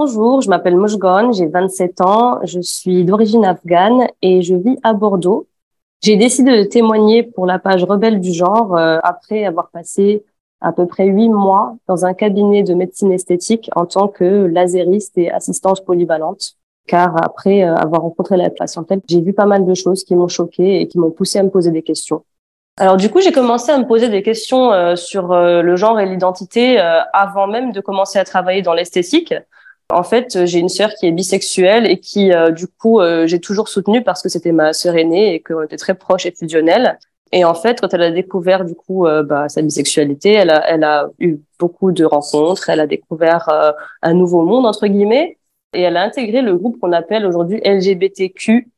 Bonjour, je m'appelle Mojgon, j'ai 27 ans, je suis d'origine afghane et je vis à Bordeaux. J'ai décidé de témoigner pour la page Rebelle du genre euh, après avoir passé à peu près huit mois dans un cabinet de médecine esthétique en tant que lasériste et assistante polyvalente. Car après euh, avoir rencontré la patientèle, j'ai vu pas mal de choses qui m'ont choqué et qui m'ont poussé à me poser des questions. Alors du coup, j'ai commencé à me poser des questions euh, sur le genre et l'identité avant même de commencer à travailler dans l'esthétique. En fait, j'ai une sœur qui est bisexuelle et qui, euh, du coup, euh, j'ai toujours soutenue parce que c'était ma sœur aînée et qu'on était très proches et fusionnels. Et en fait, quand elle a découvert du coup euh, bah, sa bisexualité, elle a, elle a eu beaucoup de rencontres, elle a découvert un nouveau monde entre guillemets, et elle a intégré le groupe qu'on appelle aujourd'hui LGBTQ+,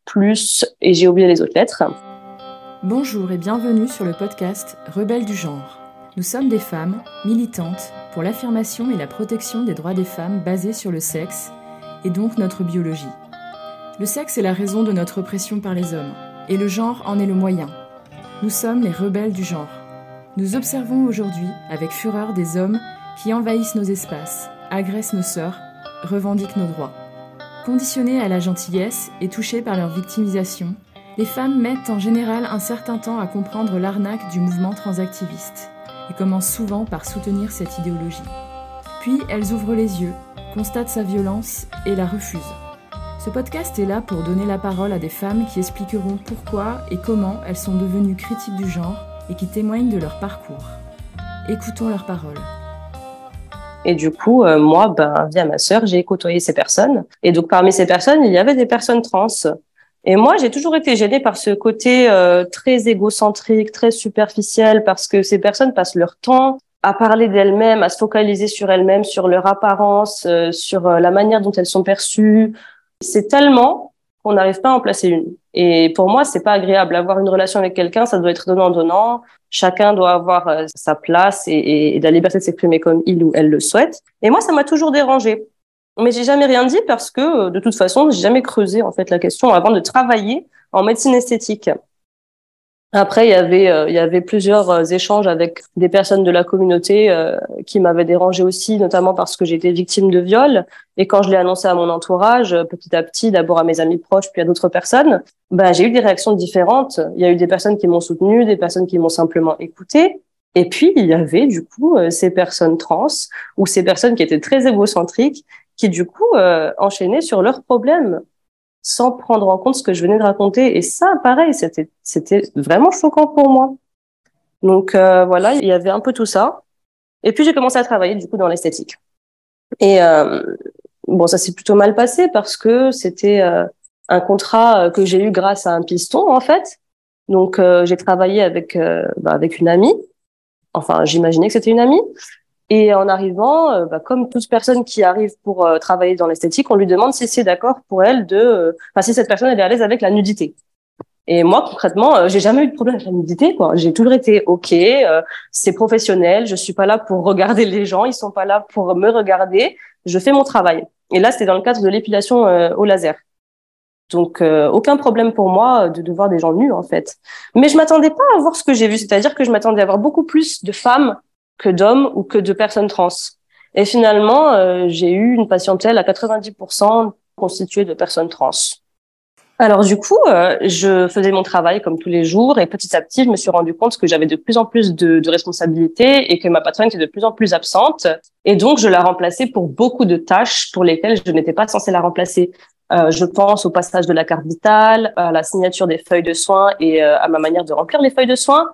et j'ai oublié les autres lettres. Bonjour et bienvenue sur le podcast Rebelles du genre. Nous sommes des femmes militantes pour l'affirmation et la protection des droits des femmes basés sur le sexe, et donc notre biologie. Le sexe est la raison de notre oppression par les hommes, et le genre en est le moyen. Nous sommes les rebelles du genre. Nous observons aujourd'hui avec fureur des hommes qui envahissent nos espaces, agressent nos sœurs, revendiquent nos droits. Conditionnées à la gentillesse et touchées par leur victimisation, les femmes mettent en général un certain temps à comprendre l'arnaque du mouvement transactiviste et commencent souvent par soutenir cette idéologie. Puis elles ouvrent les yeux, constatent sa violence et la refusent. Ce podcast est là pour donner la parole à des femmes qui expliqueront pourquoi et comment elles sont devenues critiques du genre et qui témoignent de leur parcours. Écoutons leurs paroles. Et du coup, euh, moi, ben, via ma sœur, j'ai côtoyé ces personnes. Et donc, parmi ces personnes, il y avait des personnes trans. Et moi, j'ai toujours été gênée par ce côté euh, très égocentrique, très superficiel, parce que ces personnes passent leur temps à parler d'elles-mêmes, à se focaliser sur elles-mêmes, sur leur apparence, euh, sur euh, la manière dont elles sont perçues. C'est tellement qu'on n'arrive pas à en placer une. Et pour moi, c'est pas agréable. Avoir une relation avec quelqu'un, ça doit être donnant-donnant. Chacun doit avoir sa place et, et la liberté de s'exprimer comme il ou elle le souhaite. Et moi, ça m'a toujours dérangée. Mais j'ai jamais rien dit parce que euh, de toute façon, j'ai jamais creusé en fait la question avant de travailler en médecine esthétique. Après, il y avait euh, il y avait plusieurs euh, échanges avec des personnes de la communauté qui m'avaient dérangé aussi, notamment parce que j'étais victime de viol. Et quand je l'ai annoncé à mon entourage, petit à petit, d'abord à mes amis proches, puis à d'autres personnes, ben j'ai eu des réactions différentes. Il y a eu des personnes qui m'ont soutenue, des personnes qui m'ont simplement écouté. Et puis, il y avait du coup ces personnes trans ou ces personnes qui étaient très égocentriques qui du coup euh, enchaînaient sur leurs problèmes sans prendre en compte ce que je venais de raconter. Et ça, pareil, c'était vraiment choquant pour moi. Donc euh, voilà, il y avait un peu tout ça. Et puis j'ai commencé à travailler du coup dans l'esthétique. Et euh, bon, ça s'est plutôt mal passé parce que c'était un contrat que j'ai eu grâce à un piston en fait. Donc j'ai travaillé avec bah, avec une amie. Enfin, j'imaginais que c'était une amie. Et en arrivant, euh, bah, comme toute personne qui arrive pour euh, travailler dans l'esthétique, on lui demande si c'est d'accord pour elle de, euh, enfin si cette personne elle est à l'aise avec la nudité. Et moi concrètement, j'ai jamais eu de problème avec la nudité. J'ai toujours été ok. c'est professionnel. Je suis pas là pour regarder les gens. Ils sont pas là pour me regarder. Je fais mon travail. Et là, c'était dans le cadre de l'épilation au laser. Donc aucun problème pour moi de, de voir des gens nus en fait. Mais je m'attendais pas à voir ce que j'ai vu, c'est-à-dire que je m'attendais à voir beaucoup plus de femmes que d'hommes ou que de personnes trans. Et finalement, euh, j'ai eu une patientèle à 90% constituée de personnes trans. Alors du coup, euh, je faisais mon travail comme tous les jours et petit à petit, je me suis rendu compte que j'avais de plus en plus de, responsabilités et que ma patronne était de plus en plus absente. Et donc, je la remplaçais pour beaucoup de tâches pour lesquelles je n'étais pas censée la remplacer. Euh, je pense au passage de la carte vitale, à la signature des feuilles de soins et à ma manière de remplir les feuilles de soins.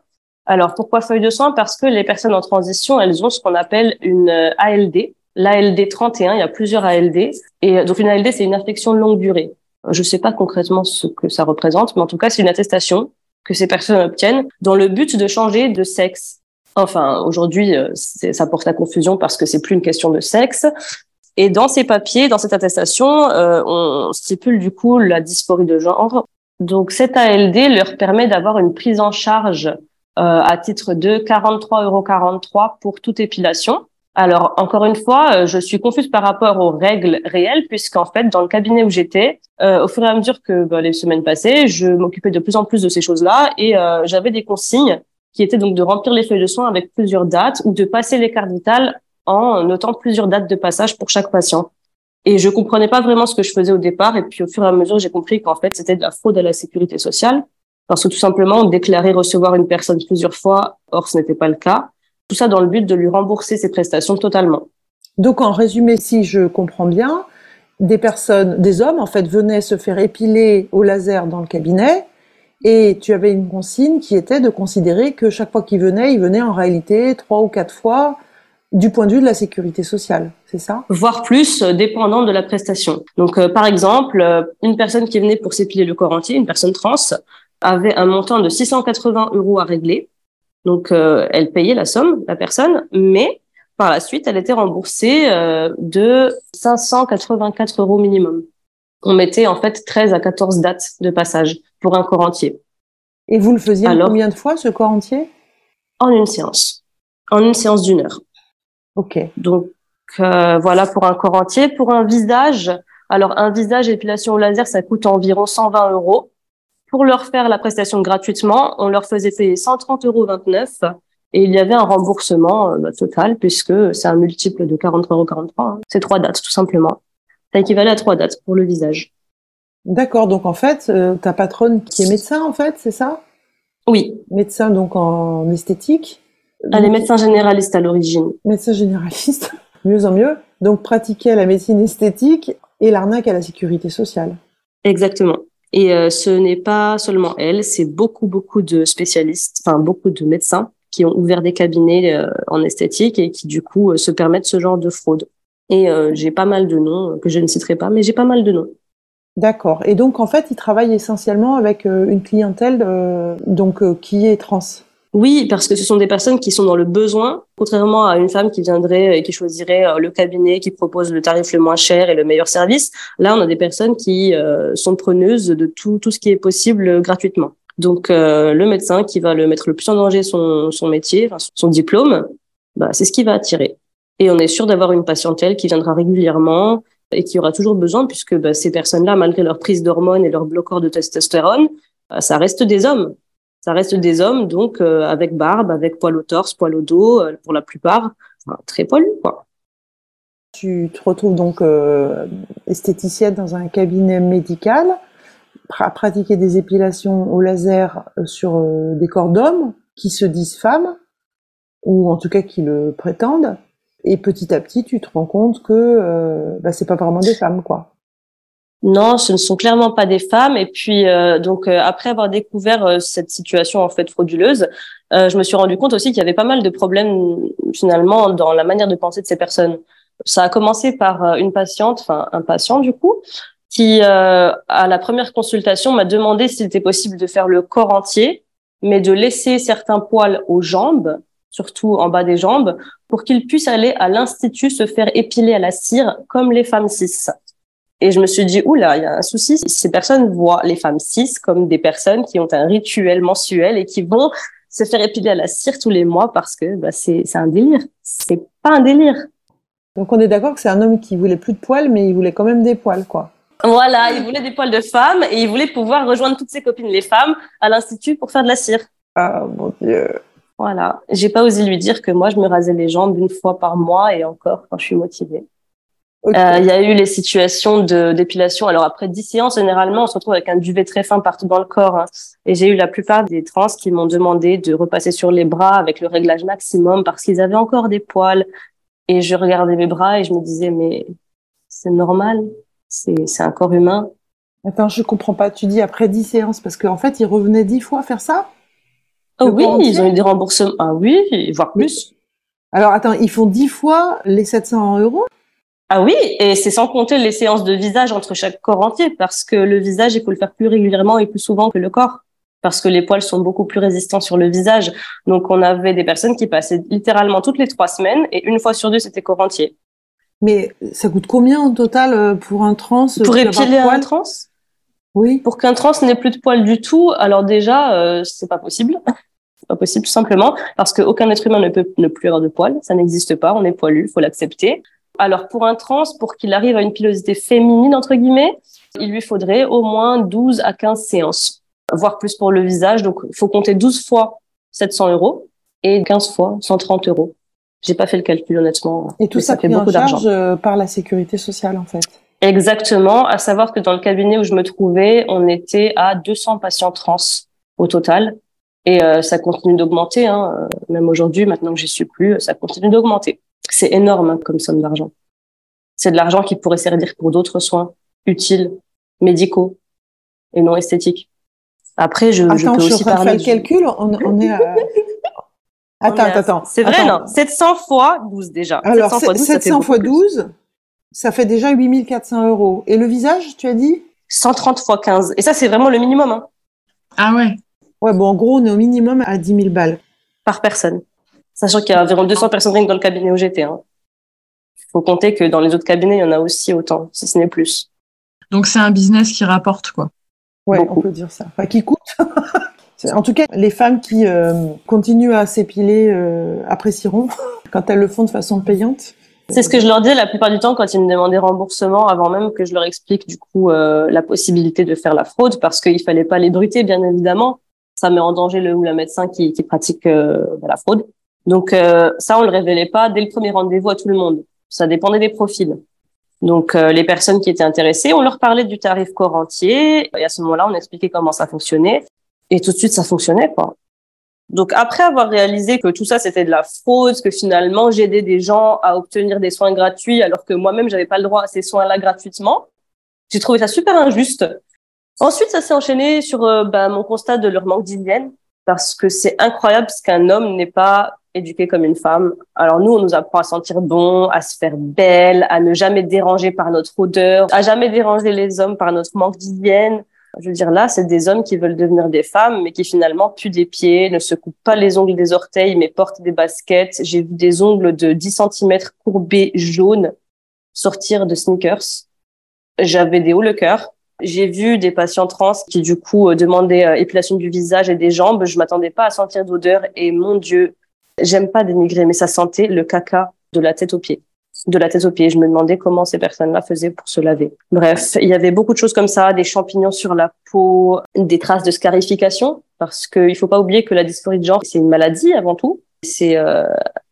Alors pourquoi feuille de soins? Parce que les personnes en transition, elles ont ce qu'on appelle une euh, ALD. L'ALD 31, il y a plusieurs ALD. Et euh, donc une ALD, c'est une affection de longue durée. Je ne sais pas concrètement ce que ça représente, mais en tout cas, c'est une attestation que ces personnes obtiennent dans le but de changer de sexe. Enfin, aujourd'hui, euh, ça porte à confusion parce que c'est plus une question de sexe. Et dans ces papiers, dans cette attestation, on stipule du coup la dysphorie de genre. Donc cette ALD leur permet d'avoir une prise en charge euh, à titre de 43,43 euros pour toute épilation. Alors, encore une fois, euh, je suis confuse par rapport aux règles réelles, puisqu'en fait, dans le cabinet où j'étais, euh, au fur et à mesure que bah, les semaines passaient, je m'occupais de plus en plus de ces choses-là et j'avais des consignes qui étaient donc de remplir les feuilles de soins avec plusieurs dates ou de passer les cartes vitales en notant plusieurs dates de passage pour chaque patient. Et je comprenais pas vraiment ce que je faisais au départ. Et puis au fur et à mesure, j'ai compris qu'en fait, c'était de la fraude à la sécurité sociale. Parce que tout simplement, on déclarait recevoir une personne plusieurs fois, or ce n'était pas le cas. Tout ça dans le but de lui rembourser ses prestations totalement. Donc en résumé, si je comprends bien, des personnes, des hommes en fait, venaient se faire épiler au laser dans le cabinet et tu avais une consigne qui était de considérer que chaque fois qu'ils venaient, ils venaient en réalité trois ou quatre fois du point de vue de la sécurité sociale, c'est ça? Voire plus, euh, dépendant de la prestation. Donc, euh, par exemple, euh, une personne qui venait pour s'épiler le corps entier, une personne trans, avait un montant de 680 euros à régler. Donc, elle payait la somme, la personne, mais par la suite, elle était remboursée de 584 euros minimum. On mettait en fait 13 à 14 dates de passage pour un corps entier. Et vous le faisiez combien de fois, ce corps entier? En une séance. En une séance d'une heure. Ok. Donc euh, voilà pour un corps entier. Pour un visage, alors un visage épilation au laser, ça coûte environ 120 euros. Pour leur faire la prestation gratuitement, on leur faisait payer 130,29 euros et il y avait un remboursement euh, bah, total puisque c'est un multiple de 43,43 euros. Hein. C'est trois dates tout simplement. Ça équivalait à trois dates pour le visage. D'accord. Donc en fait, euh, ta patronne qui est médecin en fait, c'est ça? Oui. Médecin donc en esthétique? Elle est médecin généraliste à l'origine. Médecin généraliste, mieux en mieux. Donc pratiquer la médecine esthétique et l'arnaque à la sécurité sociale. Exactement. Et euh, ce n'est pas seulement elle, c'est beaucoup, beaucoup de spécialistes, enfin beaucoup de médecins qui ont ouvert des cabinets euh, en esthétique et qui du coup euh, se permettent ce genre de fraude. Et j'ai pas mal de noms que je ne citerai pas, mais j'ai pas mal de noms. D'accord. Et donc en fait, ils travaillent essentiellement avec une clientèle donc qui est trans. Oui, parce que ce sont des personnes qui sont dans le besoin, contrairement à une femme qui viendrait et qui choisirait euh, le cabinet qui propose le tarif le moins cher et le meilleur service. Là, on a des personnes qui euh, sont preneuses de tout, tout ce qui est possible gratuitement. Donc, euh, le médecin qui va le mettre le plus en danger son, son métier, son diplôme, bah, c'est ce qui va attirer. Et on est sûr d'avoir une patientèle qui viendra régulièrement et qui aura toujours besoin, puisque bah, ces personnes-là, malgré leur prise d'hormones et leur bloqueur de testostérone, bah, ça reste des hommes ça reste des hommes, donc euh, avec barbe, avec poil au torse, poil au dos, euh, pour la plupart, très poilus, quoi. Tu te retrouves donc euh, esthéticienne dans un cabinet médical, à pratiquer des épilations au laser sur des corps d'hommes qui se disent femmes, ou en tout cas qui le prétendent. Et petit à petit, tu te rends compte que bah, c'est pas vraiment des femmes, quoi. Non, ce ne sont clairement pas des femmes. Et puis, euh, donc, euh, après avoir découvert euh, cette situation en fait frauduleuse, je me suis rendu compte aussi qu'il y avait pas mal de problèmes finalement dans la manière de penser de ces personnes. Ça a commencé par une patiente, enfin un patient du coup, qui à la première consultation m'a demandé s'il était possible de faire le corps entier, mais de laisser certains poils aux jambes, surtout en bas des jambes, pour qu'il puisse aller à l'institut se faire épiler à la cire comme les femmes cis. Et je me suis dit, oula, il y a un souci. Ces personnes voient les femmes cis comme des personnes qui ont un rituel mensuel et qui vont se faire épiler à la cire tous les mois parce que bah, c'est un délire. C'est pas un délire. Donc on est d'accord que c'est un homme qui voulait plus de poils, mais il voulait quand même des poils, quoi. Voilà, il voulait des poils de femme et il voulait pouvoir rejoindre toutes ses copines les femmes à l'institut pour faire de la cire. Ah mon dieu. Voilà, j'ai pas osé lui dire que moi je me rasais les jambes une fois par mois et encore quand je suis motivée. Euh, il y a eu les situations de d'épilation. Alors après 10 séances, généralement, on se retrouve avec un duvet très fin partout dans le corps. Hein. Et j'ai eu la plupart des trans qui m'ont demandé de repasser sur les bras avec le réglage maximum parce qu'ils avaient encore des poils. Et je regardais mes bras et je me disais, mais c'est normal, c'est un corps humain. Attends, je comprends pas. Tu dis après 10 séances parce qu'en fait, ils revenaient 10 fois faire ça? Oh oui, ils ont eu des remboursements. Ah oui, voire plus. Alors attends, ils font 10 fois les 700 euros? Ah oui, et c'est sans compter les séances de visage entre chaque corps entier, parce que le visage, il faut le faire plus régulièrement et plus souvent que le corps, parce que les poils sont beaucoup plus résistants sur le visage. Donc on avait des personnes qui passaient littéralement toutes les trois semaines, et une fois sur deux, c'était corps entier. Mais ça coûte combien en total euh, pour un trans Pour épiler un trans? Oui. Pour qu'un trans n'ait plus de poils du tout, alors déjà, euh, c'est pas possible. c'est pas possible tout simplement parce qu'aucun être humain ne peut ne plus avoir de poils, ça n'existe pas, on est poilu, faut l'accepter. Alors pour un trans, pour qu'il arrive à une pilosité féminine, entre guillemets, il lui faudrait au moins 12 à 15 séances, voire plus pour le visage. Donc il faut compter 12 fois 700 euros et 15 fois 130 euros J'ai pas fait le calcul honnêtement. Et tout ça, fait beaucoup d'argent euh, par la sécurité sociale en fait. Exactement, à savoir que dans le cabinet où je me trouvais, on était à 200 patients trans au total. Et euh, ça continue d'augmenter, hein. Euh, même aujourd'hui, maintenant que j'y suis plus, ça continue d'augmenter. C'est énorme hein, comme somme d'argent. C'est de l'argent qui pourrait servir pour d'autres soins utiles, médicaux et non esthétiques. Après, je, attends, je peux je aussi parler. de faire le calcul. On, on est à... Attends, attends, attends. C'est vrai, attends. non? 700 fois 12 déjà. Alors, 700 fois 12, ça fait 700 beaucoup fois plus. 12, ça fait déjà 8400 euros. Et le visage, tu as dit? 130 fois 15. Et ça, c'est vraiment le minimum hein, Ah ouais. Ouais, bon, en gros, on est au minimum à 10 000 balles. par personne. Sachant qu'il y a environ 200 personnes rien que dans le cabinet où j'étais. Hein. faut compter que dans les autres cabinets, il y en a aussi autant, si ce n'est plus. Donc c'est un business qui rapporte quoi. Ouais, Beaucoup. on peut dire ça. Enfin, qui coûte. En tout cas, les femmes qui euh, continuent à s'épiler euh, apprécieront quand elles le font de façon payante. C'est ce que je leur dis la plupart du temps quand ils me demandaient remboursement, avant même que je leur explique du coup euh, la possibilité de faire la fraude, parce qu'il fallait pas les bruter, bien évidemment. Ça met en danger le ou la médecin qui, qui pratique euh, la fraude. Donc euh, ça, on le révélait pas dès le premier rendez-vous à tout le monde. Ça dépendait des profils. Donc euh, les personnes qui étaient intéressées, on leur parlait du tarif corps entier, et à ce moment-là, on expliquait comment ça fonctionnait, et tout de suite, ça fonctionnait quoi. Donc après avoir réalisé que tout ça c'était de la fraude, que finalement j'aidais des gens à obtenir des soins gratuits alors que moi-même j'avais pas le droit à ces soins-là gratuitement, j'ai trouvé ça super injuste. Ensuite, ça s'est enchaîné sur euh, bah, mon constat de leur manque d'hygiène parce que c'est incroyable ce qu'un homme n'est pas éduqué comme une femme. Alors nous, on nous apprend à sentir bon, à se faire belle, à ne jamais déranger par notre odeur, à jamais déranger les hommes par notre manque d'hygiène. Je veux dire, là, c'est des hommes qui veulent devenir des femmes, mais qui finalement puent des pieds, ne se coupent pas les ongles des orteils, mais portent des baskets. J'ai vu des ongles de 10 cm courbés jaunes sortir de sneakers. J'avais des hauts le cœur. J'ai vu des patients trans qui, du coup, euh, demandaient euh, épilation du visage et des jambes. Je m'attendais pas à sentir d'odeur et mon Dieu, j'aime pas dénigrer, mais ça sentait le caca de la tête aux pieds de la tête aux pieds. Je me demandais comment ces personnes-là faisaient pour se laver. Bref, il y avait beaucoup de choses comme ça, des champignons sur la peau, des traces de scarification, parce qu'il faut pas oublier que la dysphorie de genre, c'est une maladie avant tout. C'est euh,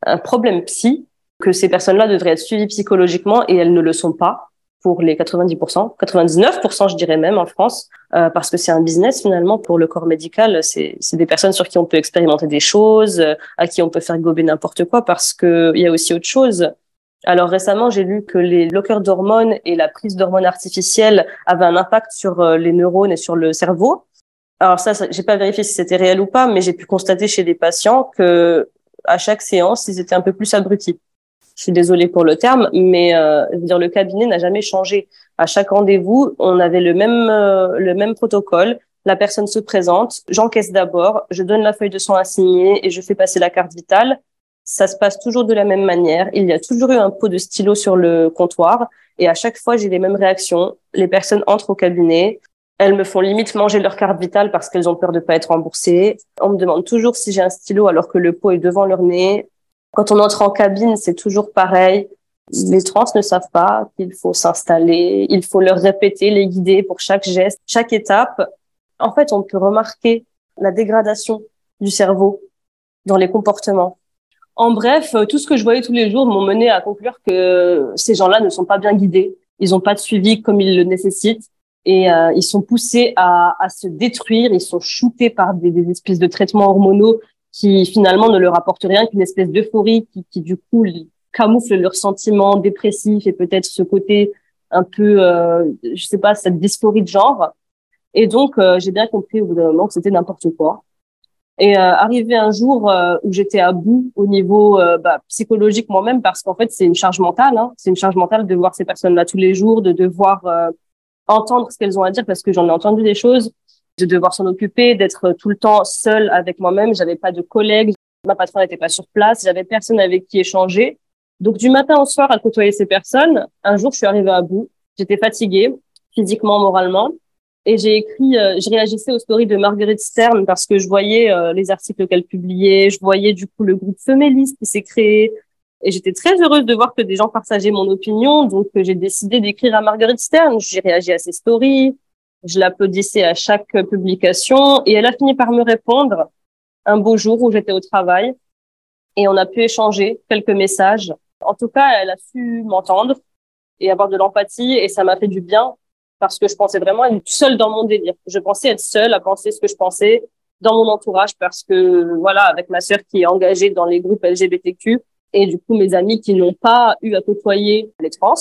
un problème psy, que ces personnes-là devraient être suivies psychologiquement et elles ne le sont pas pour les 90%, 99% je dirais même en France, euh, parce que c'est un business finalement pour le corps médical. C'est des personnes sur qui on peut expérimenter des choses, euh, à qui on peut faire gober n'importe quoi, parce que il y a aussi autre chose. Alors récemment, j'ai lu que les bloqueurs d'hormones et la prise d'hormones artificielles avaient un impact sur euh, les neurones et sur le cerveau. Alors ça, ça j'ai pas vérifié si c'était réel ou pas, mais j'ai pu constater chez des patients que à chaque séance, ils étaient un peu plus abrutis. Je suis désolée pour le terme, mais euh, je veux dire le cabinet n'a jamais changé. À chaque rendez-vous, on avait le même euh, le même protocole. La personne se présente, j'encaisse d'abord, je donne la feuille de soins à signer et je fais passer la carte vitale. Ça se passe toujours de la même manière. Il y a toujours eu un pot de stylo sur le comptoir et à chaque fois, j'ai les mêmes réactions. Les personnes entrent au cabinet. Elles me font limite manger leur carte vitale parce qu'elles ont peur de pas être remboursées. On me demande toujours si j'ai un stylo alors que le pot est devant leur nez. Quand on entre en cabine, c'est toujours pareil. Les trans ne savent pas qu'il faut s'installer, il faut leur répéter, les guider pour chaque geste, chaque étape. En fait, on peut remarquer la dégradation du cerveau dans les comportements. En bref, euh, tout ce que je voyais tous les jours m'ont mené à conclure que ces gens-là ne sont pas bien guidés. Ils n'ont pas de suivi comme ils le nécessitent et euh, ils sont poussés à, se détruire. Ils sont shootés par des, espèces de traitements hormonaux qui finalement ne leur apportent rien qu'une espèce d'euphorie qui, qui du coup camoufle leurs sentiments dépressifs et peut-être ce côté un peu, euh, je sais pas, cette dysphorie de genre. Et donc euh, j'ai bien compris au bout d'un moment que c'était n'importe quoi. Et euh, arrivé un jour euh, où j'étais à bout au niveau euh, bah, psychologique moi-même, parce qu'en fait c'est une charge mentale, hein, c'est une charge mentale de voir ces personnes-là tous les jours, de devoir euh, entendre ce qu'elles ont à dire, parce que j'en ai entendu des choses, de devoir s'en occuper, d'être tout le temps seule avec moi-même. J'avais pas de collègues, ma patronne n'était pas sur place, j'avais personne avec qui échanger. Donc du matin au soir à côtoyer ces personnes, un jour je suis arrivée à bout, j'étais fatiguée physiquement, moralement. Et j'ai écrit, euh, je réagissais aux stories de Marguerite Stern parce que je voyais euh, les articles qu'elle publiait, je voyais du coup le groupe Feméliste qui s'est créé. Et j'étais très heureuse de voir que des gens partageaient mon opinion. Donc euh, j'ai décidé d'écrire à Marguerite Stern. J'ai réagi à ses stories, je l'applaudissais à chaque publication et elle a fini par me répondre un beau jour où j'étais au travail. et on a pu échanger quelques messages. En tout cas, elle a su m'entendre et avoir de l'empathie et ça m'a fait du bien parce que je pensais vraiment être seule dans mon délire. Je pensais être seule à penser ce que je pensais dans mon entourage parce que voilà, avec ma sœur qui est engagée dans les groupes LGBTQ et du coup mes amis qui n'ont pas eu à côtoyer les trans,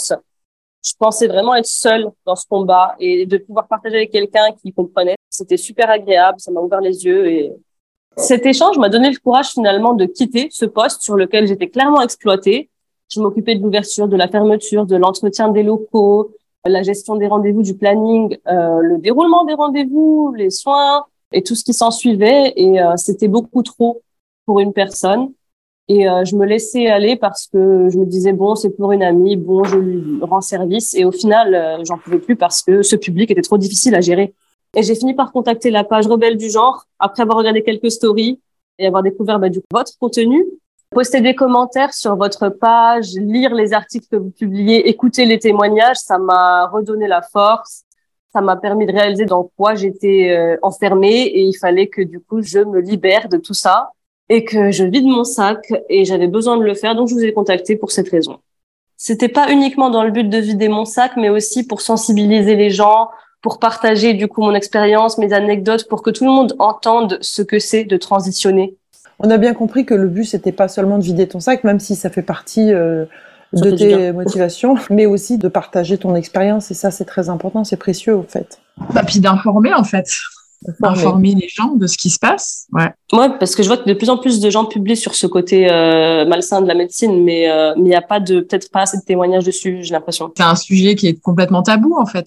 je pensais vraiment être seule dans ce combat et de pouvoir partager avec quelqu'un qui comprenait. C'était super agréable, ça m'a ouvert les yeux et cet échange m'a donné le courage finalement de quitter ce poste sur lequel j'étais clairement exploitée. Je m'occupais de l'ouverture, de la fermeture, de l'entretien des locaux, la gestion des rendez-vous, du planning, euh, le déroulement des rendez-vous, les soins et tout ce qui s'en suivait. Et euh, c'était beaucoup trop pour une personne. Et euh, je me laissais aller parce que je me disais bon c'est pour une amie, bon je lui rends service. Et au final euh, j'en pouvais plus parce que ce public était trop difficile à gérer. Et j'ai fini par contacter la page Rebelle du genre après avoir regardé quelques stories et avoir découvert bah, du coup, votre contenu. Poster des commentaires sur votre page, lire les articles que vous publiez, écouter les témoignages, ça m'a redonné la force. Ça m'a permis de réaliser dans quoi j'étais euh, enfermée et il fallait que du coup je me libère de tout ça et que je vide mon sac et j'avais besoin de le faire donc je vous ai contacté pour cette raison. C'était pas uniquement dans le but de vider mon sac mais aussi pour sensibiliser les gens, pour partager du coup mon expérience, mes anecdotes, pour que tout le monde entende ce que c'est de transitionner. On a bien compris que le but c'était pas seulement de vider ton sac, même si ça fait partie euh, de tes motivations, mais aussi de partager ton expérience et ça c'est très important, c'est précieux en fait. Bah, puis d'informer en fait. Informer les gens de ce qui se passe. Ouais. Ouais, parce que je vois que de plus en plus de gens publient sur ce côté euh, malsain de la médecine, mais euh, mais il n'y a pas de peut-être pas assez de témoignages dessus, j'ai l'impression. C'est un sujet qui est complètement tabou en fait.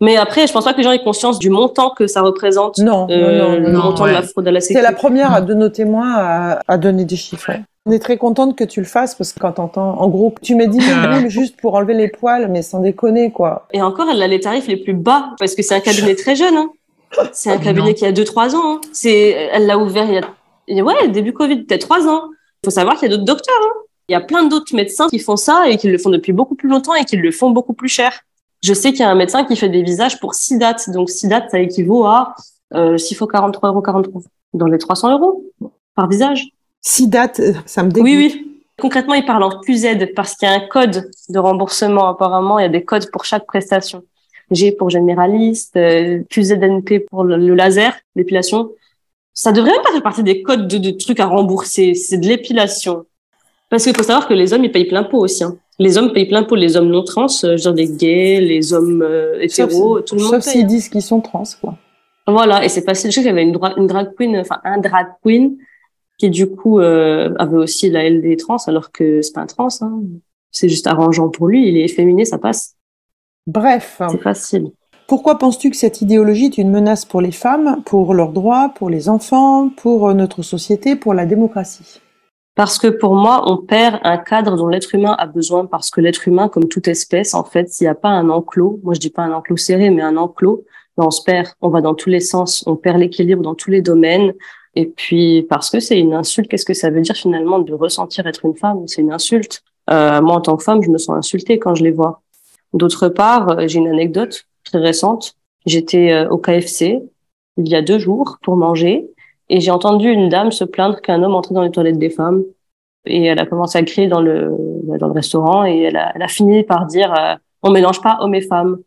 Mais après, je pense pas que les gens aient conscience du montant que ça représente. Non, euh, non, non, le montant de la fraude à la sécurité. C'est la première de nos témoins à, à donner des chiffres. On est très contente que tu le fasses parce que quand t'entends, en gros, tu m'as dit juste pour enlever les poils, mais sans déconner, quoi. Et encore, elle a les tarifs les plus bas parce que c'est un cabinet très jeune. Hein. C'est un cabinet qui a 2-3 ans. Hein. C'est, elle l'a ouvert il y a, ouais, début Covid, peut-être 3 ans. Il faut savoir qu'il y a d'autres docteurs. Hein. Il y a plein d'autres médecins qui font ça et qui le font depuis beaucoup plus longtemps et qui le font beaucoup plus cher. Je sais qu'il y a un médecin qui fait des visages pour 6 dates. Donc 6 dates, ça équivaut à euh, 6 fois 43 euros 43 dans les 300 euros par visage. 6 dates, euh, ça me dégoûte. Oui, oui. Concrètement, il parle en QZ parce qu'il y a un code de remboursement apparemment. Il y a des codes pour chaque prestation. G pour généraliste, euh, QZNP pour le, laser, l'épilation. Ça devrait même pas faire partie des codes de, de trucs à rembourser. C'est de l'épilation. Parce qu'il faut savoir que les hommes, ils payent plein pot aussi. Hein. Les hommes payent plein pot, les hommes non trans, euh, genre les gays, les hommes euh, hétéros, tout le monde Sauf s'ils disent qu'ils sont trans, quoi. Voilà, et c'est facile. Je sais qu'il y avait une, une, drag queen, enfin un drag queen, qui du coup euh, avait aussi la LD trans, alors que c'est pas un trans. Hein. C'est juste arrangeant pour lui. Il est efféminé, ça passe. Bref. C'est facile. Pourquoi penses-tu que cette idéologie est une menace pour les femmes, pour leurs droits, pour les enfants, pour notre société, pour la démocratie? Parce que pour moi, on perd un cadre dont l'être humain a besoin, parce que l'être humain, comme toute espèce, en fait, s'il n'y a pas un enclos, moi je dis pas un enclos serré, mais un enclos, ben on se perd, on va dans tous les sens, on perd l'équilibre dans tous les domaines. Et puis, parce que c'est une insulte, qu'est-ce que ça veut dire finalement de ressentir être une femme? C'est une insulte. Euh, moi, en tant que femme, je me sens insultée quand je les vois. D'autre part, euh, j'ai une anecdote très récente. J'étais euh, au KFC il y a deux jours pour manger et j'ai entendu une dame se plaindre qu'un homme entrait dans les toilettes des femmes. Et elle a commencé à crier dans le, dans le restaurant et elle a, elle a fini par dire euh, on mélange pas hommes et femmes.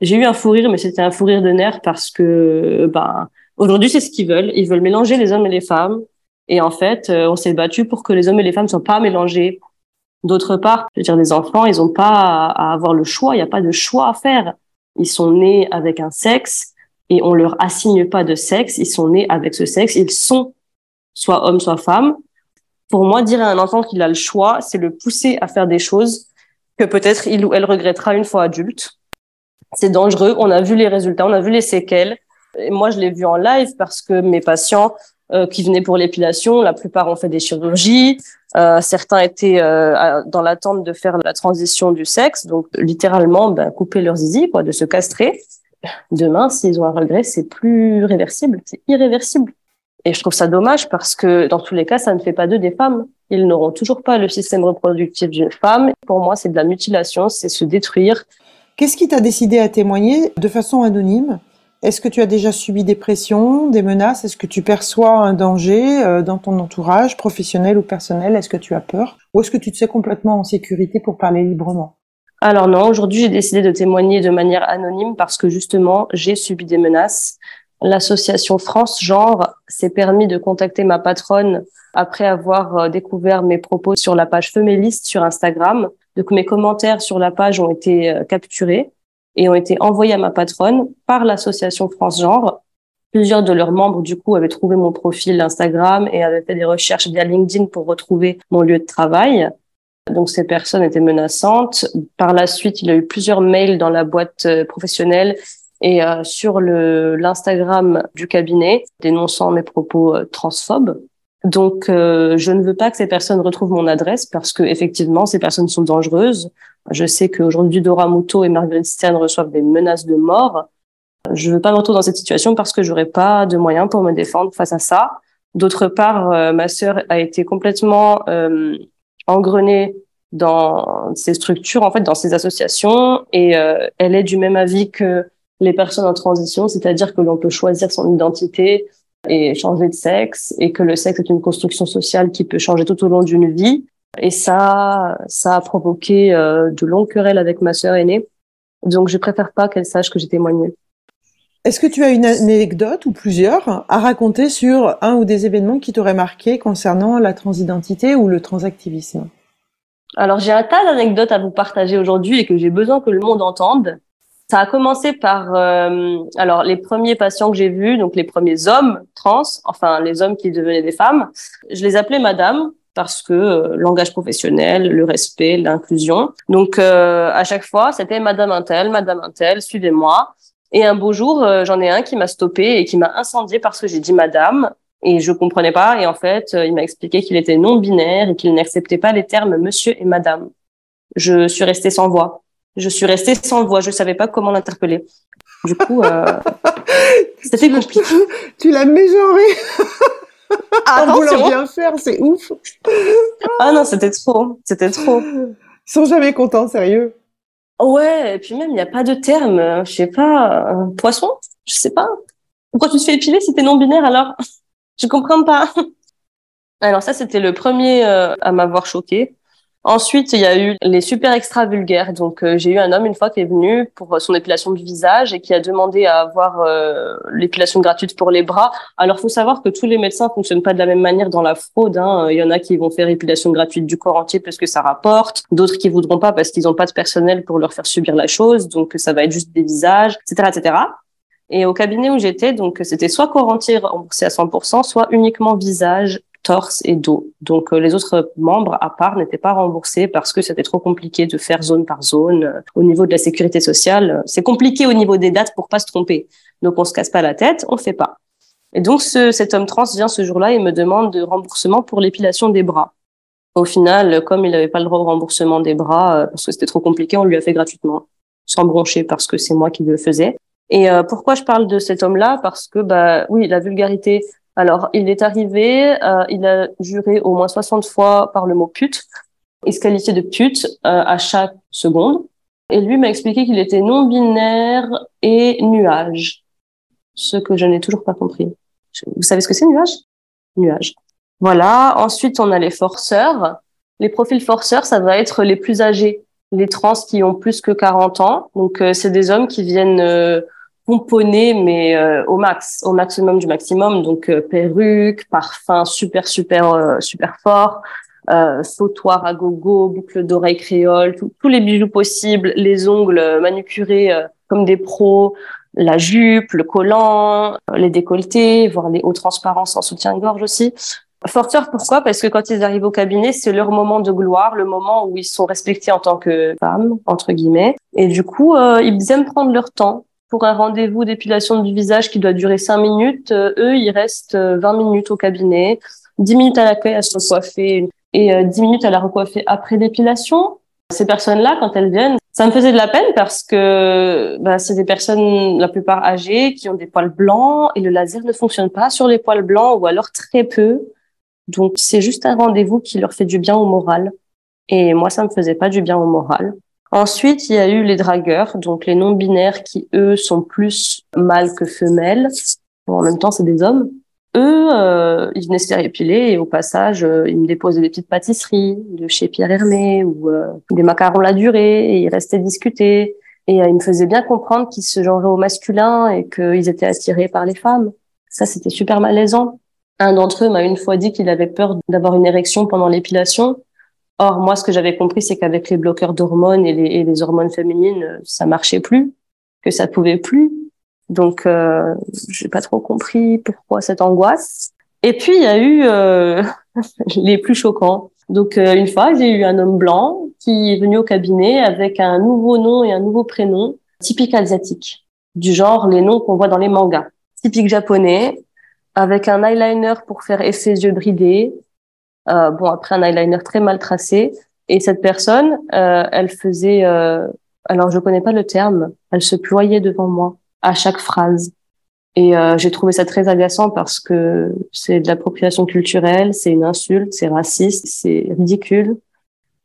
J'ai eu un fou rire, mais c'était un fou rire de nerfs parce que ben, aujourd'hui, c'est ce qu'ils veulent. Ils veulent mélanger les hommes et les femmes. Et en fait, on s'est battu pour que les hommes et les femmes soient pas mélangés. D'autre part, je veux dire, les enfants, ils n'ont pas à avoir le choix. Il n'y a pas de choix à faire. Ils sont nés avec un sexe et on leur assigne pas de sexe, ils sont nés avec ce sexe, ils sont soit homme, soit femme. Pour moi, dire à un enfant qu'il a le choix, c'est le pousser à faire des choses que peut-être il ou elle regrettera une fois adulte. C'est dangereux, on a vu les résultats, on a vu les séquelles. Et moi, je l'ai vu en live parce que mes patients euh, qui venaient pour l'épilation, la plupart ont fait des chirurgies, euh, certains étaient euh, dans l'attente de faire la transition du sexe, donc littéralement ben, couper leur zizi, de se castrer demain, s'ils ont un regret, c'est plus réversible, c'est irréversible. Et je trouve ça dommage parce que dans tous les cas, ça ne fait pas d'eux des femmes. Ils n'auront toujours pas le système reproductif d'une femme. Pour moi, c'est de la mutilation, c'est se détruire. Qu'est-ce qui t'a décidé à témoigner de façon anonyme? Est-ce que tu as déjà subi des pressions, des menaces? Est-ce que tu perçois un danger euh, dans ton entourage, professionnel ou personnel? Est-ce que tu as peur? Ou est-ce que tu te sais complètement en sécurité pour parler librement? Alors non, aujourd'hui j'ai décidé de témoigner de manière anonyme parce que justement j'ai subi des menaces. L'association France Genre s'est permis de contacter ma patronne après avoir euh, découvert mes propos sur la page Feméliste sur Instagram. Donc mes commentaires sur la page ont été euh, capturés et ont été envoyés à ma patronne par l'association France Genre. Plusieurs de leurs membres, du coup, avaient trouvé mon profil Instagram et avaient fait des recherches via LinkedIn pour retrouver mon lieu de travail. Donc ces personnes étaient menaçantes. Par la suite, il y a eu plusieurs mails dans la boîte euh, professionnelle et euh, sur l'Instagram du cabinet dénonçant mes propos euh, transphobes. Donc, euh, je ne veux pas que ces personnes retrouvent mon adresse parce que effectivement, ces personnes sont dangereuses. Je sais qu'aujourd'hui, Dora Muto et Marguerite Stern reçoivent des menaces de mort. Je ne veux pas me retrouver dans cette situation parce que j'aurais pas de moyens pour me défendre face à ça. D'autre part, ma sœur a été complètement euh, engrenée dans ces structures, en fait, dans ces associations, et elle est du même avis que les personnes en transition, c'est-à-dire que l'on peut choisir son identité et changer de sexe et que le sexe est une construction sociale qui peut changer tout au long d'une vie. Et ça, ça a provoqué euh, de longues querelles avec ma sœur aînée. Donc, je préfère pas qu'elle sache que j'ai témoigné. Est-ce que tu as une anecdote ou plusieurs à raconter sur un ou des événements qui t'auraient marqué concernant la transidentité ou le transactivisme? Alors, j'ai un tas d'anecdotes à vous partager aujourd'hui et que j'ai besoin que le monde entende. Ça a commencé par euh, alors les premiers patients que j'ai vus, donc les premiers hommes trans, enfin les hommes qui devenaient des femmes, je les appelais madame parce que euh, langage professionnel, le respect, l'inclusion. Donc euh, à chaque fois, c'était madame Intel, madame Intel, suivez-moi. Et un beau jour, euh, j'en ai un qui m'a stoppé et qui m'a incendié parce que j'ai dit madame et je comprenais pas et en fait, il m'a expliqué qu'il était non binaire et qu'il n'acceptait pas les termes monsieur et madame. Je suis restée sans voix. Je suis restée sans voix, je savais pas comment l'interpeller. Du coup, euh, c'était compliqué. Tu l'as mégenré. Attention. En bien faire, c'est ouf. ah non, c'était trop, c'était trop. Ils sont jamais contents, sérieux. Ouais, et puis même, il n'y a pas de terme, je sais pas, un poisson, je sais pas. Pourquoi tu te fais épiler si t'es non-binaire alors? Je comprends pas. Alors ça, c'était le premier euh, à m'avoir choqué. Ensuite, il y a eu les super extra vulgaires. Donc, euh, j'ai eu un homme une fois qui est venu pour son épilation du visage et qui a demandé à avoir euh, l'épilation gratuite pour les bras. Alors, faut savoir que tous les médecins fonctionnent pas de la même manière dans la fraude. Hein. Il y en a qui vont faire épilation gratuite du corps entier parce que ça rapporte. D'autres qui voudront pas parce qu'ils n'ont pas de personnel pour leur faire subir la chose. Donc, ça va être juste des visages, etc., etc. Et au cabinet où j'étais, donc c'était soit corps entier remboursé à 100%, soit uniquement visage torse et dos. Donc euh, les autres membres à part n'étaient pas remboursés parce que c'était trop compliqué de faire zone par zone. Euh, au niveau de la sécurité sociale, c'est compliqué au niveau des dates pour pas se tromper. Donc on se casse pas la tête, on fait pas. Et donc ce, cet homme trans vient ce jour-là et me demande de remboursement pour l'épilation des bras. Au final, comme il n'avait pas le droit au remboursement des bras euh, parce que c'était trop compliqué, on lui a fait gratuitement, sans broncher parce que c'est moi qui le faisais. Et pourquoi je parle de cet homme-là? Parce que bah oui, la vulgarité, alors, il est arrivé, euh, il a juré au moins 60 fois par le mot pute. Il se qualifiait de pute euh, à chaque seconde. Et lui m'a expliqué qu'il était non-binaire et nuage. Ce que je n'ai toujours pas compris. Vous savez ce que c'est nuage? Nuage. Voilà. Ensuite, on a les forceurs. Les profils forceurs, ça va être les plus âgés, les trans qui ont plus que 40 ans. Donc, euh, c'est des hommes qui viennent pomponné, mais euh, au max, au maximum du maximum. Donc euh, perruque, parfum super super euh, super fort, euh, sautoir à gogo, boucle d'oreille créole, tous les bijoux possibles, les ongles manucurés comme des pros, la jupe, le collant, les décolletés, voire les hauts transparences en soutien-gorge aussi. Forceur, pourquoi? Parce que quand ils arrivent au cabinet, c'est leur moment de gloire, le moment où ils sont respectés en tant que femmes, entre guillemets. Et du coup, ils aiment prendre leur temps pour un rendez-vous d'épilation du visage qui doit durer 5 minutes, euh, eux, ils restent 20 euh, minutes au cabinet, 10 minutes à l'accueil à se recoiffer et 10 euh, minutes à la recoiffer après l'épilation. Ces personnes-là, quand elles viennent, ça me faisait de la peine parce que bah, c'est des personnes, la plupart âgées, qui ont des poils blancs et le laser ne fonctionne pas sur les poils blancs ou alors très peu. Donc c'est juste un rendez-vous qui leur fait du bien au moral. Et moi, ça me faisait pas du bien au moral. Ensuite, il y a eu les dragueurs, donc les non-binaires qui, eux, sont plus mâles que femelles. En même temps, c'est des hommes. Eux, euh, ils venaient se faire épiler et au passage, euh, ils me déposaient des petites pâtisseries de chez Pierre Hermé ou euh, des macarons la durée et ils restaient discuter. Et ils me faisaient bien comprendre qu'ils se genraient au masculin et qu'ils étaient attirés par les femmes. Ça, c'était super malaisant. Un d'entre eux m'a une fois dit qu'il avait peur d'avoir une érection pendant l'épilation Or, moi, ce que j'avais compris, c'est qu'avec les bloqueurs d'hormones et les, hormones féminines, ça marchait plus, que ça pouvait plus. Donc, euh, j'ai pas trop compris pourquoi cette angoisse. Et puis, il y a eu euh, les plus choquants. Donc, euh, une fois, j'ai eu un homme blanc qui est venu au cabinet avec un nouveau nom et un nouveau prénom typique asiatique, du genre les noms qu'on voit dans les mangas. Typique japonais, avec un eyeliner pour faire effet yeux bridés, euh, bon, après un eyeliner très mal tracé. Et cette personne, euh, elle faisait, euh, alors je connais pas le terme, elle se ployait devant moi à chaque phrase. Et euh, j'ai trouvé ça très agaçant parce que c'est de l'appropriation culturelle, c'est une insulte, c'est raciste, c'est ridicule.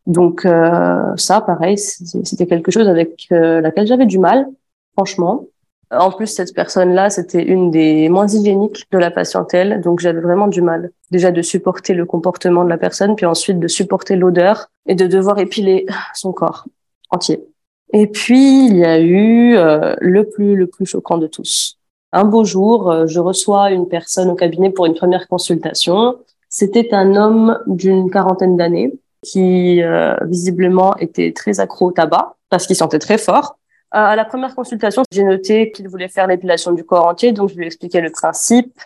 Donc euh, ça, pareil, c'était quelque chose avec laquelle j'avais du mal, franchement. En plus, cette personne-là, c'était une des moins hygiéniques de la patientèle, donc j'avais vraiment du mal. Déjà de supporter le comportement de la personne, puis ensuite de supporter l'odeur et de devoir épiler son corps entier. Et puis, il y a eu euh, le plus le plus choquant de tous. Un beau jour, euh, je reçois une personne au cabinet pour une première consultation. C'était un homme d'une quarantaine d'années qui euh, visiblement était très accro au tabac parce qu'il sentait très fort à la première consultation, j'ai noté qu'il voulait faire l'épilation du corps entier, donc je lui ai expliqué le principe,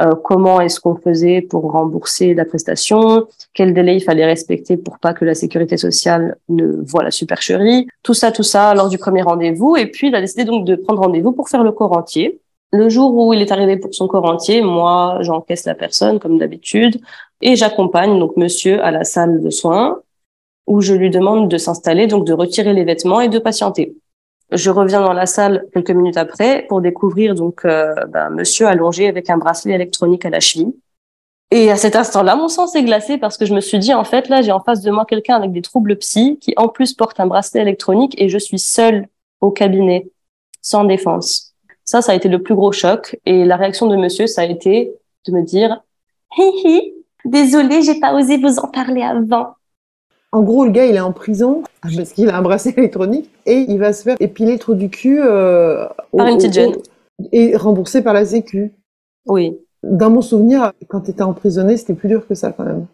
euh, comment est-ce qu'on faisait pour rembourser la prestation, quel délai il fallait respecter pour pas que la sécurité sociale ne voit la supercherie, tout ça, tout ça lors du premier rendez-vous. Et puis il a décidé donc de prendre rendez-vous pour faire le corps entier. Le jour où il est arrivé pour son corps entier, moi j'encaisse la personne comme d'habitude et j'accompagne donc monsieur à la salle de soins où je lui demande de s'installer, donc de retirer les vêtements et de patienter. Je reviens dans la salle quelques minutes après pour découvrir donc ben, monsieur allongé avec un bracelet électronique à la cheville. Et à cet instant-là, mon sang s'est glacé parce que je me suis dit, en fait, là, j'ai en face de moi quelqu'un avec des troubles psy qui, en plus, porte un bracelet électronique et je suis seule au cabinet, sans défense. Ça, ça a été le plus gros choc. Et la réaction de monsieur, ça a été de me dire, hi hi, désolé, j'ai pas osé vous en parler avant. En gros, le gars, il est en prison parce qu'il a un bracelet électronique et il va se faire épiler le trou du cul euh, par une petite jeune. et remboursé par la Sécu. Oui. Dans mon souvenir, quand tu étais emprisonné, c'était plus dur que ça quand même.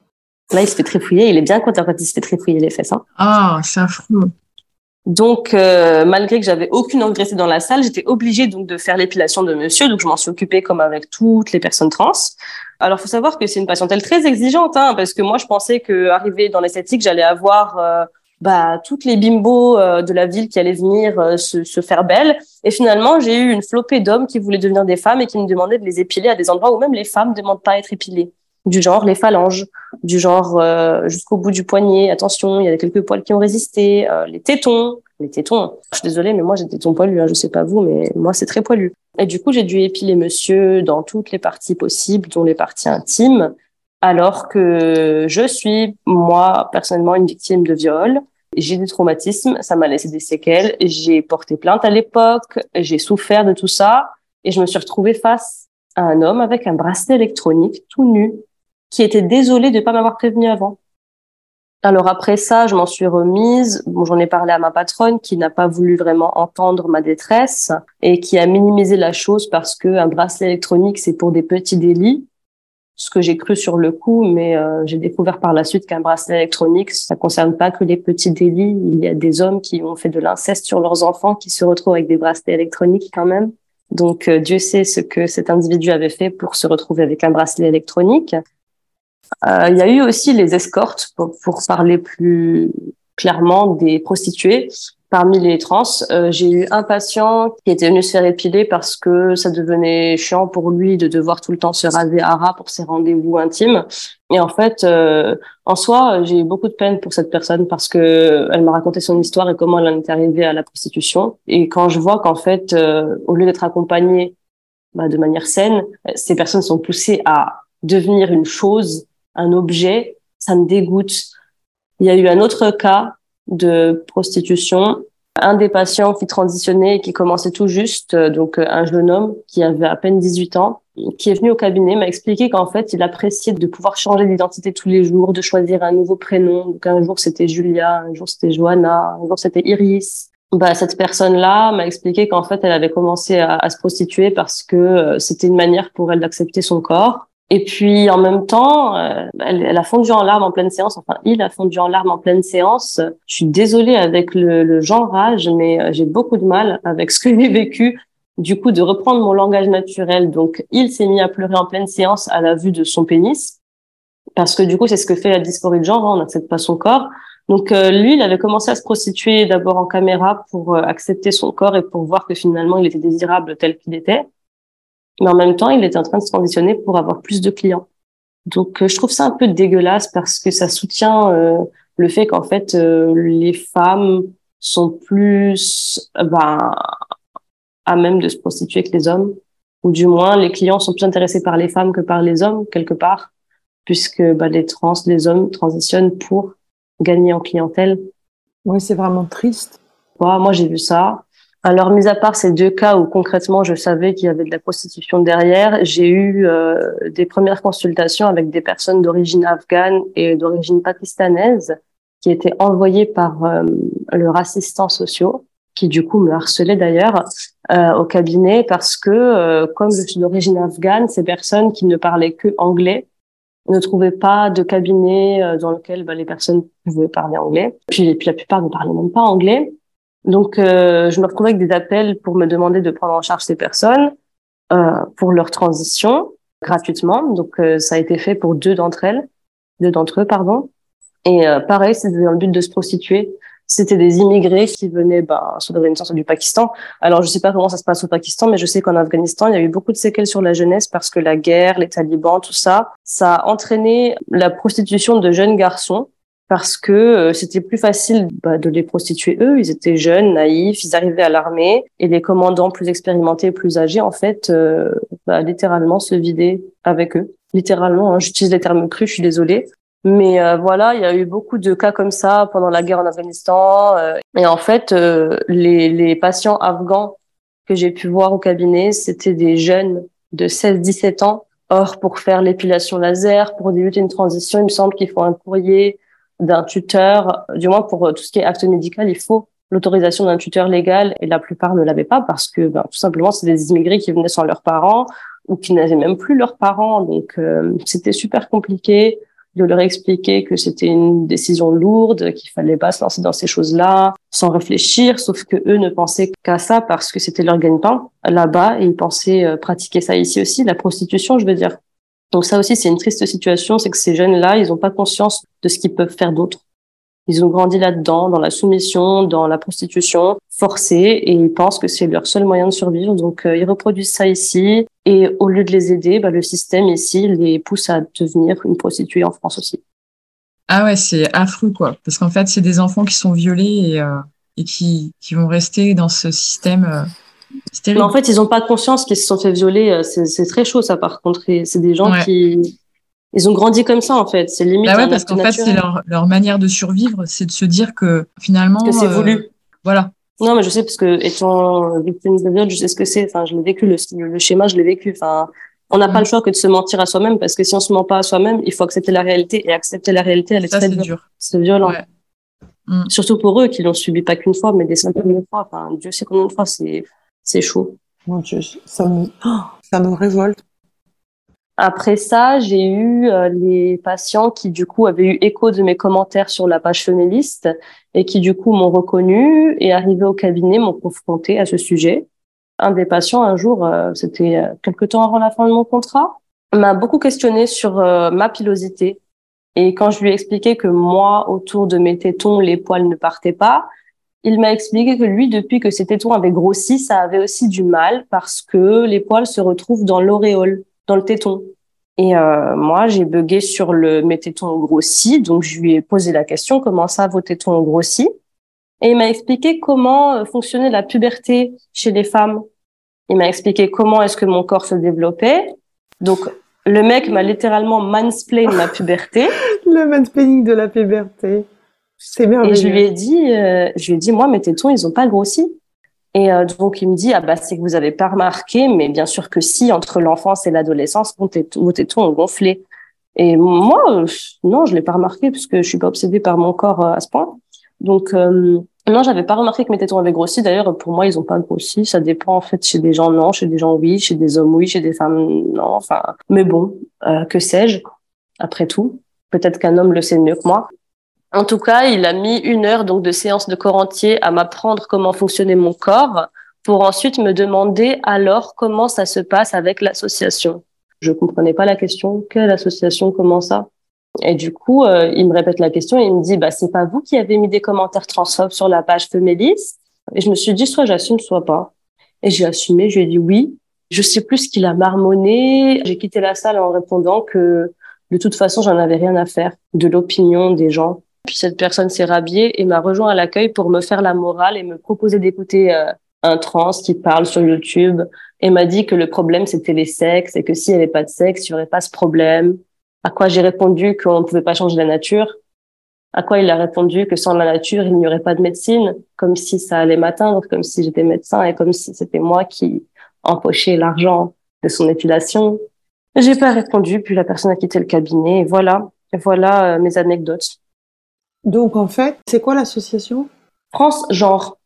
Là, il se fait trifouiller. Il est bien content quand il se fait trifouiller les fesses. Hein. Ah, c'est affreux. Donc, euh, malgré que j'avais aucune engraissée dans la salle, j'étais obligée donc de faire l'épilation de monsieur. Donc, je m'en suis occupée comme avec toutes les personnes trans. Alors, faut savoir que c'est une patientèle très exigeante, hein, parce que moi, je pensais que arrivé dans l'esthétique, j'allais avoir euh, bah, toutes les bimbos euh, de la ville qui allaient venir euh, se, se, faire belles. Et finalement, j'ai eu une flopée d'hommes qui voulaient devenir des femmes et qui me demandaient de les épiler à des endroits où même les femmes ne demandent pas à être épilées. Du genre les phalanges, du genre jusqu'au bout du poignet. Attention, il y a quelques poils qui ont résisté. les tétons, les tétons. Je suis désolée, mais moi j'ai des tétons poilus. Hein, je sais pas vous, mais moi c'est très poilu. Et du coup, j'ai dû épiler monsieur dans toutes les parties possibles, dont les parties intimes, alors que je suis, moi, personnellement, une victime de viol. J'ai des traumatismes, ça m'a laissé des séquelles. J'ai porté plainte à l'époque, j'ai souffert de tout ça, et je me suis retrouvée face à un homme avec un bracelet électronique tout nu, qui était désolé de pas m'avoir prévenu avant. Alors après ça, je m'en suis remise. Bon, j'en ai parlé à ma patronne qui n'a pas voulu vraiment entendre ma détresse et qui a minimisé la chose parce que un bracelet électronique c'est pour des petits délits. Ce que j'ai cru sur le coup, mais euh, j'ai découvert par la suite qu'un bracelet électronique, ça concerne pas que les petits délits. Il y a des hommes qui ont fait de l'inceste sur leurs enfants qui se retrouvent avec des bracelets électroniques quand même. Donc euh, Dieu sait ce que cet individu avait fait pour se retrouver avec un bracelet électronique. Euh, il y a eu aussi les escortes, pour, pour, parler plus clairement des prostituées. Parmi les trans, euh, j'ai eu un patient qui était venu se faire épiler parce que ça devenait chiant pour lui de devoir tout le temps se raser à ras pour ses rendez-vous intimes. Et en fait, euh, en soi, j'ai eu beaucoup de peine pour cette personne parce que elle m'a raconté son histoire et comment elle en est arrivée à la prostitution. Et quand je vois qu'en fait, euh, au lieu d'être accompagnée bah, de manière saine, ces personnes sont poussées à devenir une chose un objet, ça me dégoûte. Il y a eu un autre cas de prostitution. Un des patients qui transitionnait et qui commençait tout juste, euh, donc euh, un jeune homme qui avait à peine 18 ans, qui est venu au cabinet, m'a expliqué qu'en fait, il appréciait de pouvoir changer d'identité tous les jours, de choisir un nouveau prénom. Donc un jour c'était Julia, un jour c'était Johanna, un jour c'était Iris. Bah, cette personne-là m'a expliqué qu'en fait, elle avait commencé à, à se prostituer parce que euh, c'était une manière pour elle d'accepter son corps et puis en même temps, euh, elle, a fondu en larmes en pleine séance. Enfin, il a fondu en larmes en pleine séance. Je suis désolée avec le, le genrage, mais euh, j'ai beaucoup de mal avec ce que j'ai vécu. Du coup, de reprendre mon langage naturel. Donc, il s'est mis à pleurer en pleine séance à la vue de son pénis, parce que du coup, c'est ce que fait la dysphorie de genre. Hein, on n'accepte pas son corps. Donc, euh, lui, il avait commencé à se prostituer d'abord en caméra pour accepter son corps et pour voir que finalement, il était désirable tel qu'il était mais en même temps, il était en train de se transitionner pour avoir plus de clients. Donc, euh, je trouve ça un peu dégueulasse parce que ça soutient euh, le fait qu'en fait, euh, les femmes sont plus ben, à même de se prostituer que les hommes, ou du moins, les clients sont plus intéressés par les femmes que par les hommes, quelque part, puisque ben, les trans, les hommes transitionnent pour gagner en clientèle. Oui, c'est vraiment triste. moi, j'ai vu ça. Alors, mis à part ces deux cas où concrètement je savais qu'il y avait de la prostitution derrière, j'ai eu euh, des premières consultations avec des personnes d'origine afghane et d'origine pakistanaise qui étaient envoyées par euh, leurs assistants sociaux, qui du coup me harcelaient d'ailleurs euh, au cabinet parce que, euh, comme je suis d'origine afghane, ces personnes qui ne parlaient que anglais ne trouvaient pas de cabinet euh, dans lequel bah, les personnes pouvaient parler anglais. Puis, puis la plupart ne parlaient même pas anglais. Donc, euh, je me retrouvais avec des appels pour me demander de prendre en charge ces personnes euh, pour leur transition gratuitement. Donc, euh, ça a été fait pour deux d'entre elles, deux d'entre eux, pardon. Et euh, pareil, c'était dans le but de se prostituer. C'était des immigrés qui venaient, bah, soit d'Afghanistan, soit du Pakistan. Alors, je sais pas comment ça se passe au Pakistan, mais je sais qu'en Afghanistan, il y a eu beaucoup de séquelles sur la jeunesse parce que la guerre, les talibans, tout ça, ça a entraîné la prostitution de jeunes garçons parce que euh, c'était plus facile bah, de les prostituer eux. Ils étaient jeunes, naïfs, ils arrivaient à l'armée et les commandants plus expérimentés, plus âgés, en fait, euh, bah, littéralement se vidaient avec eux. Littéralement, hein, j'utilise les termes crus, je suis désolée. Mais euh, voilà, il y a eu beaucoup de cas comme ça pendant la guerre en Afghanistan. et en fait, les, les patients afghans que j'ai pu voir au cabinet, c'était des jeunes de 16-17 ans. Or, pour faire l'épilation laser, pour débuter une transition, il me semble qu'il faut un courrier d'un tuteur, du moins pour tout ce qui est acte médical, il faut l'autorisation d'un tuteur légal et la plupart ne l'avaient pas parce que ben, tout simplement c'est des immigrés qui venaient sans leurs parents ou qui n'avaient même plus leurs parents. Donc euh, c'était super compliqué de leur expliquer que c'était une décision lourde qu'il fallait pas se lancer dans ces choses-là sans réfléchir sauf que eux ne pensaient qu'à ça parce que c'était leur gagne-pain. Là-bas et ils pensaient euh, pratiquer ça ici aussi la prostitution je veux dire donc ça aussi, c'est une triste situation, c'est que ces jeunes-là, ils n'ont pas conscience de ce qu'ils peuvent faire d'autre. Ils ont grandi là-dedans, dans la soumission, dans la prostitution forcée, et ils pensent que c'est leur seul moyen de survivre. Donc euh, ils reproduisent ça ici, et au lieu de les aider, bah, le système ici les pousse à devenir une prostituée en France aussi. Ah ouais, c'est affreux quoi, parce qu'en fait, c'est des enfants qui sont violés et, euh, qui vont rester dans ce système. Euh mais en fait, ils n'ont pas conscience qu'ils se sont fait violer. Euh, c'est très chaud, ça, par contre. C'est des gens qui. Ils ont grandi comme ça, en fait. C'est limite. Bah ouais, parce qu'en fait, c'est leur, leur, manière de survivre, c'est de se dire que finalement. Que c'est voulu. Euh, voilà. Non, mais je sais, parce que étant victime de viol, je sais ce que c'est. Enfin, je l'ai vécu, le, le, schéma, je l'ai vécu. Enfin, on n'a pas le choix que de se mentir à soi-même, parce que si on se ment pas à soi-même, il faut accepter la réalité. Et accepter la réalité, elle est très dure. C'est violent. Ouais. Mm. Surtout pour eux qui l'ont subi pas qu'une fois, mais des centaines de fois. Enfin, Dieu sait combien de fois. C'est c'est chaud. Mon Dieu, ça me, ça me révolte. Après ça, j'ai eu euh, les patients qui du coup avaient eu écho de mes commentaires sur la page féministe et qui du coup m'ont reconnu et arrivé au cabinet m'ont confronté à ce sujet. Un des patients un jour, euh, c'était euh, quelque temps avant la fin de mon contrat, m'a beaucoup questionné sur ma pilosité et quand je lui ai expliqué que moi autour de mes tétons les poils ne partaient pas, il m'a expliqué que lui, depuis que ses tétons avaient grossi, ça avait aussi du mal parce que les poils se retrouvent dans l'auréole, dans le téton. Et euh, moi, j'ai bugué sur le mes tétons ont grossi, donc je lui ai posé la question comment ça vos tétons ont grossi? Et il m'a expliqué comment euh, fonctionnait la puberté chez les femmes. Il m'a expliqué comment est-ce que mon corps se développait. Donc le mec m'a littéralement mansplain ma puberté. le mansplaining de la puberté. C'est merveilleux. Et je lui ai dit, euh, je lui ai dit, moi, mes tétons, ils ont pas grossi. Et euh, donc, il me dit, ah bah, c'est que vous avez pas remarqué, mais bien sûr que si, entre l'enfance et l'adolescence, vos tétons, ont gonflé. Et moi, euh, non, je l'ai pas remarqué parce que je suis pas obsédée par mon corps à ce point. Donc, non, j'avais pas remarqué que mes tétons avaient grossi. D'ailleurs, pour moi, ils ont pas grossi. Ça dépend en fait chez des gens non, chez des gens oui, chez des hommes oui, chez des femmes non. Enfin, mais bon, que sais-je Après tout, peut-être qu'un homme le sait mieux que moi. En tout cas, il a mis une heure donc de séance de corps entier à m'apprendre comment fonctionnait mon corps pour ensuite me demander alors comment ça se passe avec l'association. Je comprenais pas la question. Quelle association Comment ça? Et du coup, euh, il me répète la question et il me dit bah c'est pas vous qui avez mis des commentaires transphobes sur la page Femélis Et je me suis dit soit j'assume, soit pas. Et j'ai assumé. Je lui ai dit oui. Je sais plus ce qu'il a marmonné. J'ai quitté la salle en répondant que de toute façon, j'en avais rien à faire de l'opinion des gens puis cette personne s'est rhabillée et m'a rejoint à l'accueil pour me faire la morale et me proposer d'écouter euh, un trans qui parle sur YouTube et m'a dit que le problème c'était les sexes et que s'il n'y avait pas de sexe, il n'y aurait pas ce problème. À quoi j'ai répondu qu'on ne pouvait pas changer la nature? À quoi il a répondu que sans la nature, il n'y aurait pas de médecine, comme si ça allait m'atteindre, comme si j'étais médecin et comme si c'était moi qui empochais l'argent de son épilation. J'ai pas répondu, puis la personne a quitté le cabinet et voilà, et voilà euh, mes anecdotes. Donc en fait, c'est quoi l'association? France Genre.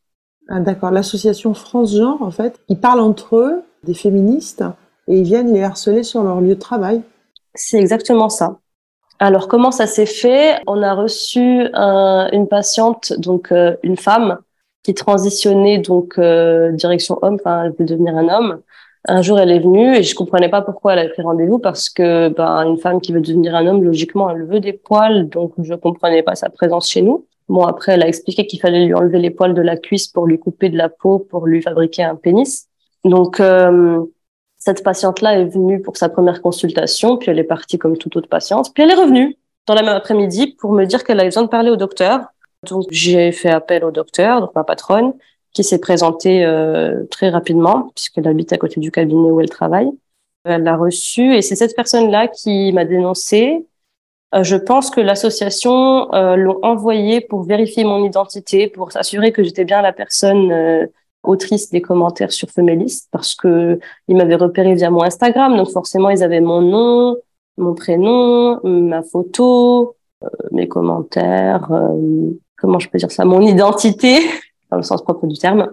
Ah, D'accord, l'association France Genre, en fait, ils parlent entre eux, des féministes, et ils viennent les harceler sur leur lieu de travail. C'est exactement ça. Alors comment ça s'est fait? On a reçu une patiente, donc euh, une femme, qui transitionnait donc euh, direction homme, enfin elle veut devenir un homme, un jour, elle est venue et je comprenais pas pourquoi elle avait pris rendez-vous parce que ben, une femme qui veut devenir un homme, logiquement, elle veut des poils, donc je comprenais pas sa présence chez nous. Bon, après, elle a expliqué qu'il fallait lui enlever les poils de la cuisse pour lui couper de la peau, pour lui fabriquer un pénis. Donc, euh, cette patiente-là est venue pour sa première consultation, puis elle est partie comme toute autre patiente, puis elle est revenue dans la même après-midi pour me dire qu'elle avait besoin de parler au docteur. Donc, j'ai fait appel au docteur, donc ma patronne, s'est présentée euh, très rapidement, puisqu'elle habite à côté du cabinet où elle travaille. Elle l'a reçue et c'est cette personne-là qui m'a dénoncé. Euh, je pense que l'association euh, l'ont envoyé pour vérifier mon identité, pour s'assurer que j'étais bien la personne euh, autrice des commentaires sur Femelist, parce que ils m'avaient repéré via mon Instagram, donc forcément ils avaient mon nom, mon prénom, ma photo, mes commentaires, comment je peux dire ça, mon identité dans le sens propre du terme.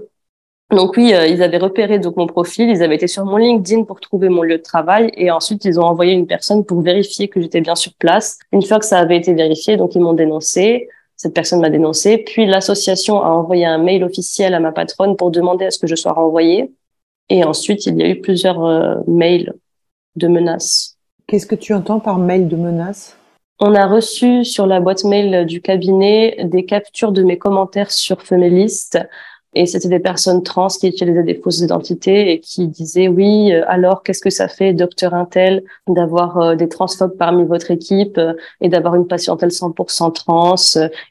Donc oui, euh, ils avaient repéré donc mon profil, ils avaient été sur mon LinkedIn pour trouver mon lieu de travail et ensuite ils ont envoyé une personne pour vérifier que j'étais bien sur place. Une fois que ça avait été vérifié, donc ils m'ont dénoncé. Cette personne m'a dénoncé, puis l'association a envoyé un mail officiel à ma patronne pour demander à ce que je sois renvoyée. Et ensuite, il y a eu plusieurs euh, mails de menaces. Qu'est-ce que tu entends par mail de menaces? On a reçu sur la boîte mail du cabinet des captures de mes commentaires sur Femelist et c'était des personnes trans qui utilisaient des fausses identités et qui disaient oui, euh, alors qu'est-ce que ça fait, docteur Intel, d'avoir euh, des transphobes parmi votre équipe euh, et d'avoir une patientèle 100% trans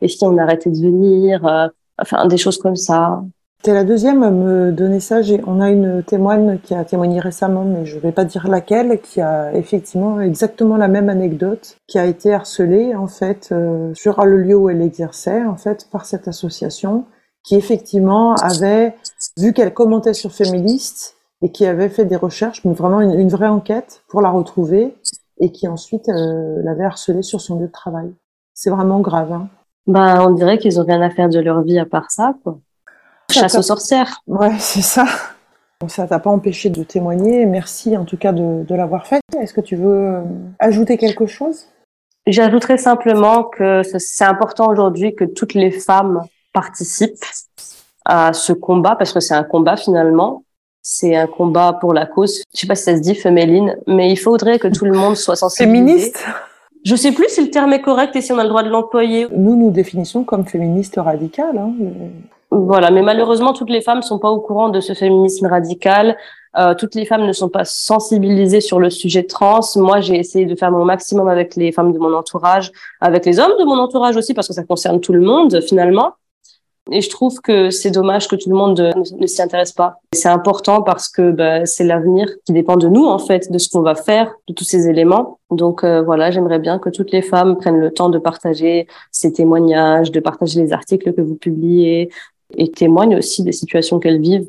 Et si on arrêtait de venir Enfin, des choses comme ça. T'es la deuxième à me donner ça. On a une témoigne qui a témoigné récemment, mais je vais pas dire laquelle, qui a effectivement exactement la même anecdote, qui a été harcelée en fait euh, sur le lieu où elle exerçait en fait par cette association, qui effectivement avait vu qu'elle commentait sur Féministe et qui avait fait des recherches, mais vraiment une, vraie enquête pour la retrouver et qui ensuite euh, l'avait harcelée sur son lieu de travail. C'est vraiment grave. Hein. Bah, on dirait qu'ils ont rien à faire de leur vie à part ça. Chasse aux sorcières. Ouais, c'est ça. Ça t'a pas empêché de témoigner. Merci en tout cas de, de l'avoir fait. Est-ce que tu veux euh, ajouter quelque chose? J'ajouterais simplement que c'est important aujourd'hui que toutes les femmes participent à ce combat parce que c'est un combat finalement. C'est un combat pour la cause. Je sais pas si ça se dit féméline, mais il faudrait que tout le monde soit sensibilisé. Féministe? Je sais plus si le terme est correct et si on a le droit de l'employer. Nous, nous définissons comme féministe radical. Hein. Voilà, mais malheureusement, toutes les femmes sont pas au courant de ce féminisme radical. Euh, toutes les femmes ne sont pas sensibilisées sur le sujet trans. Moi, j'ai essayé de faire mon maximum avec les femmes de mon entourage, avec les hommes de mon entourage aussi, parce que ça concerne tout le monde finalement. Et je trouve que c'est dommage que tout le monde ne, ne s'y intéresse pas. C'est important parce que bah, c'est l'avenir qui dépend de nous, en fait, de ce qu'on va faire, de tous ces éléments. Donc euh, voilà, j'aimerais bien que toutes les femmes prennent le temps de partager ces témoignages, de partager les articles que vous publiez et témoignent aussi des situations qu'elles vivent.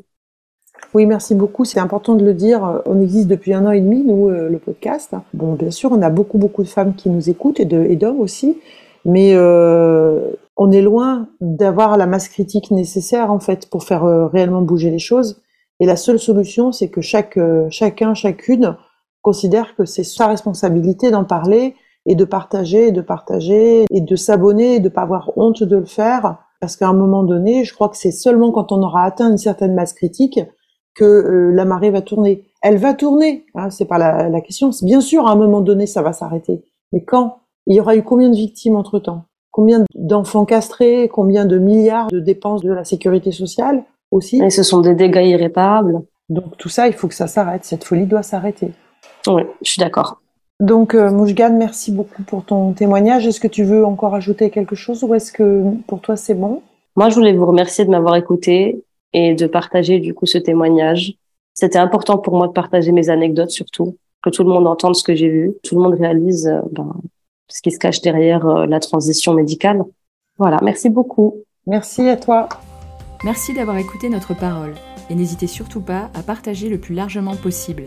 Oui, merci beaucoup. C'est important de le dire. On existe depuis un an et demi, nous, euh, le podcast. Bon, bien sûr, on a beaucoup, beaucoup de femmes qui nous écoutent et d'hommes aussi. Mais euh, on est loin d'avoir la masse critique nécessaire en fait pour faire euh, réellement bouger les choses. Et la seule solution, c'est que chaque, chacun, chacune considère que c'est sa responsabilité d'en parler et de partager, et de partager et de s'abonner et de pas avoir honte de le faire. Parce qu'à un moment donné, je crois que c'est seulement quand on aura atteint une certaine masse critique que euh, la marée va tourner. Elle va tourner, hein, c'est pas la, la question. Bien sûr, à un moment donné, ça va s'arrêter. Mais quand Il y aura eu combien de victimes entre temps Combien d'enfants castrés, combien de milliards de dépenses de la sécurité sociale aussi? Et ce sont des dégâts irréparables. Donc tout ça, il faut que ça s'arrête. Cette folie doit s'arrêter. Oui, je suis d'accord. Donc euh, Moujgan, merci beaucoup pour ton témoignage. Est-ce que tu veux encore ajouter quelque chose ou est-ce que pour toi c'est bon? Moi, je voulais vous remercier de m'avoir écouté et de partager du coup ce témoignage. C'était important pour moi de partager mes anecdotes surtout, que tout le monde entende ce que j'ai vu, tout le monde réalise euh, ben, ce qui se cache derrière euh, la transition médicale. Voilà, merci beaucoup. Merci à toi. Merci d'avoir écouté notre parole et n'hésitez surtout pas à partager le plus largement possible.